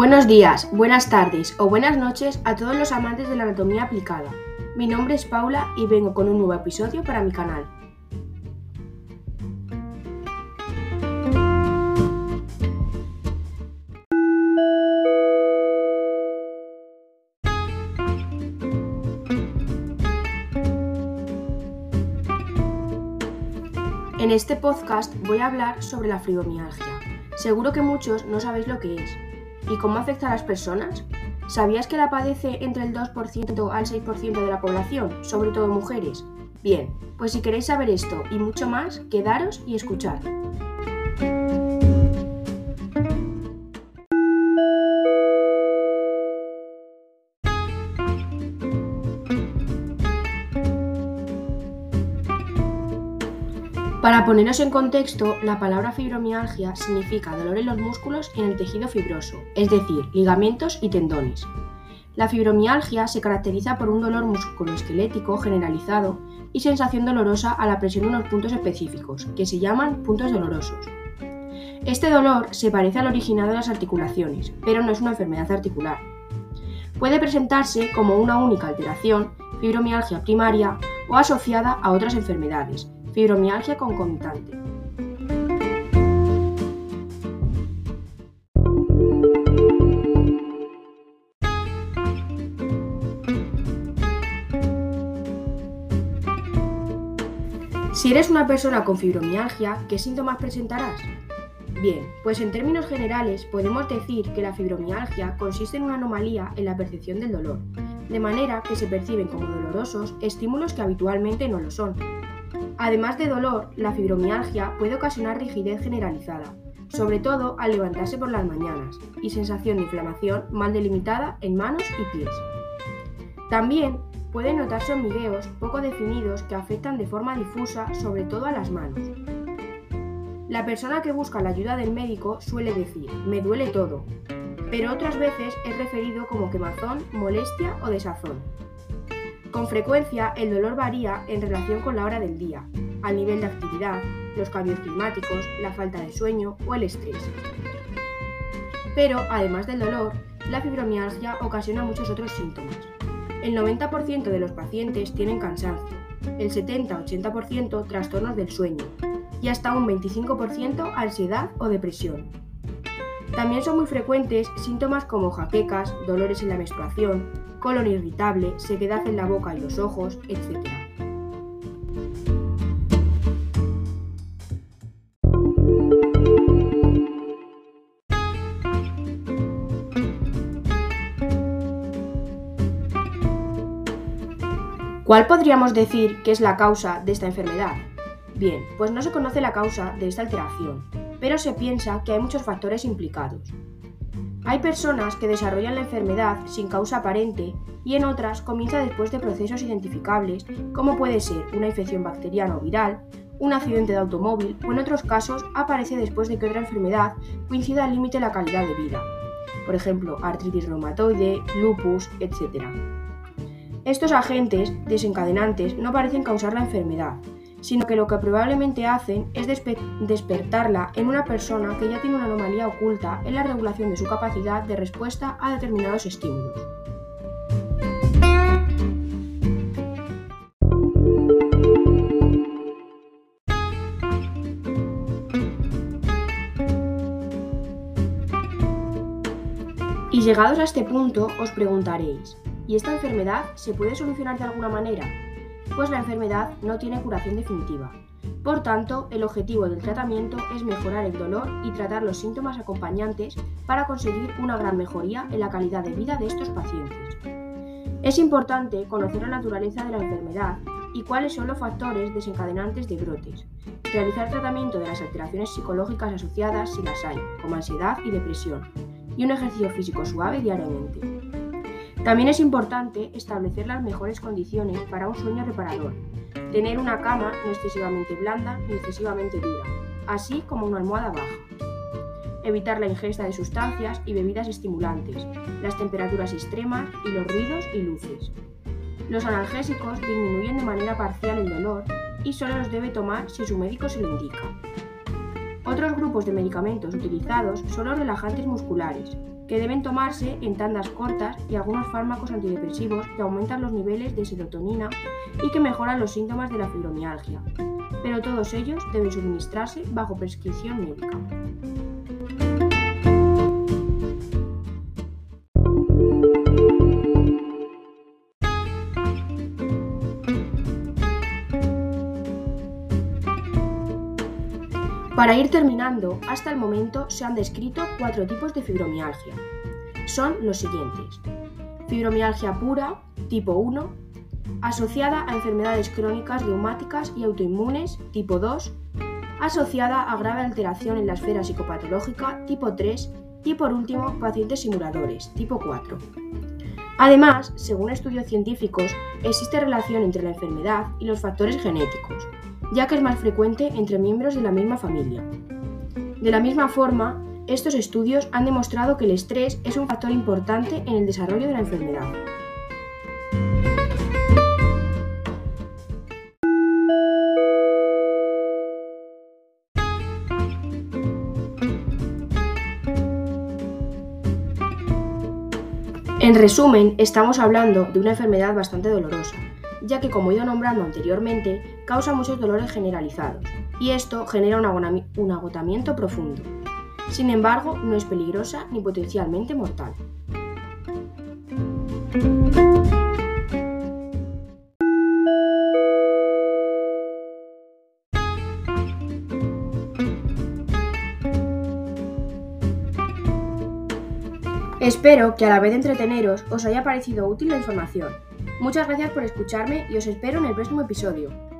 Buenos días, buenas tardes o buenas noches a todos los amantes de la anatomía aplicada. Mi nombre es Paula y vengo con un nuevo episodio para mi canal. En este podcast voy a hablar sobre la fibromialgia. Seguro que muchos no sabéis lo que es. ¿Y cómo afecta a las personas? ¿Sabías que la padece entre el 2% al 6% de la población, sobre todo mujeres? Bien, pues si queréis saber esto y mucho más, quedaros y escuchad. Para poneros en contexto, la palabra fibromialgia significa dolor en los músculos y en el tejido fibroso, es decir, ligamentos y tendones. La fibromialgia se caracteriza por un dolor musculoesquelético generalizado y sensación dolorosa a la presión de unos puntos específicos, que se llaman puntos dolorosos. Este dolor se parece al originado de las articulaciones, pero no es una enfermedad articular. Puede presentarse como una única alteración, fibromialgia primaria o asociada a otras enfermedades, Fibromialgia concomitante. Si eres una persona con fibromialgia, ¿qué síntomas presentarás? Bien, pues en términos generales podemos decir que la fibromialgia consiste en una anomalía en la percepción del dolor, de manera que se perciben como dolorosos estímulos que habitualmente no lo son, Además de dolor, la fibromialgia puede ocasionar rigidez generalizada, sobre todo al levantarse por las mañanas, y sensación de inflamación mal delimitada en manos y pies. También pueden notarse hormigueos poco definidos que afectan de forma difusa sobre todo a las manos. La persona que busca la ayuda del médico suele decir, me duele todo, pero otras veces es referido como quemazón, molestia o desazón. Con frecuencia, el dolor varía en relación con la hora del día, al nivel de actividad, los cambios climáticos, la falta de sueño o el estrés. Pero, además del dolor, la fibromialgia ocasiona muchos otros síntomas. El 90% de los pacientes tienen cansancio, el 70-80% trastornos del sueño y hasta un 25% ansiedad o depresión. También son muy frecuentes síntomas como jaquecas, dolores en la menstruación, colon irritable, sequedad en la boca y los ojos, etc. ¿Cuál podríamos decir que es la causa de esta enfermedad? Bien, pues no se conoce la causa de esta alteración, pero se piensa que hay muchos factores implicados. Hay personas que desarrollan la enfermedad sin causa aparente y en otras comienza después de procesos identificables como puede ser una infección bacteriana o viral, un accidente de automóvil o en otros casos aparece después de que otra enfermedad coincida al límite la calidad de vida, por ejemplo artritis reumatoide, lupus, etc. Estos agentes desencadenantes no parecen causar la enfermedad, sino que lo que probablemente hacen es despertarla en una persona que ya tiene una anomalía oculta en la regulación de su capacidad de respuesta a determinados estímulos. Y llegados a este punto os preguntaréis, ¿y esta enfermedad se puede solucionar de alguna manera? Pues la enfermedad no tiene curación definitiva. Por tanto, el objetivo del tratamiento es mejorar el dolor y tratar los síntomas acompañantes para conseguir una gran mejoría en la calidad de vida de estos pacientes. Es importante conocer la naturaleza de la enfermedad y cuáles son los factores desencadenantes de brotes, realizar tratamiento de las alteraciones psicológicas asociadas si las hay, como ansiedad y depresión, y un ejercicio físico suave diariamente. También es importante establecer las mejores condiciones para un sueño reparador. Tener una cama no excesivamente blanda ni excesivamente dura, así como una almohada baja. Evitar la ingesta de sustancias y bebidas estimulantes, las temperaturas extremas y los ruidos y luces. Los analgésicos disminuyen de manera parcial el dolor y solo los debe tomar si su médico se lo indica. Otros grupos de medicamentos utilizados son los relajantes musculares, que deben tomarse en tandas cortas y algunos fármacos antidepresivos que aumentan los niveles de serotonina y que mejoran los síntomas de la fibromialgia. Pero todos ellos deben suministrarse bajo prescripción médica. Para ir terminando, hasta el momento se han descrito cuatro tipos de fibromialgia. Son los siguientes. Fibromialgia pura, tipo 1, asociada a enfermedades crónicas reumáticas y autoinmunes, tipo 2, asociada a grave alteración en la esfera psicopatológica, tipo 3, y por último, pacientes simuladores, tipo 4. Además, según estudios científicos, existe relación entre la enfermedad y los factores genéticos, ya que es más frecuente entre miembros de la misma familia. De la misma forma, estos estudios han demostrado que el estrés es un factor importante en el desarrollo de la enfermedad. En resumen, estamos hablando de una enfermedad bastante dolorosa, ya que como he ido nombrando anteriormente, causa muchos dolores generalizados, y esto genera un agotamiento profundo. Sin embargo, no es peligrosa ni potencialmente mortal. Espero que a la vez de entreteneros os haya parecido útil la información. Muchas gracias por escucharme y os espero en el próximo episodio.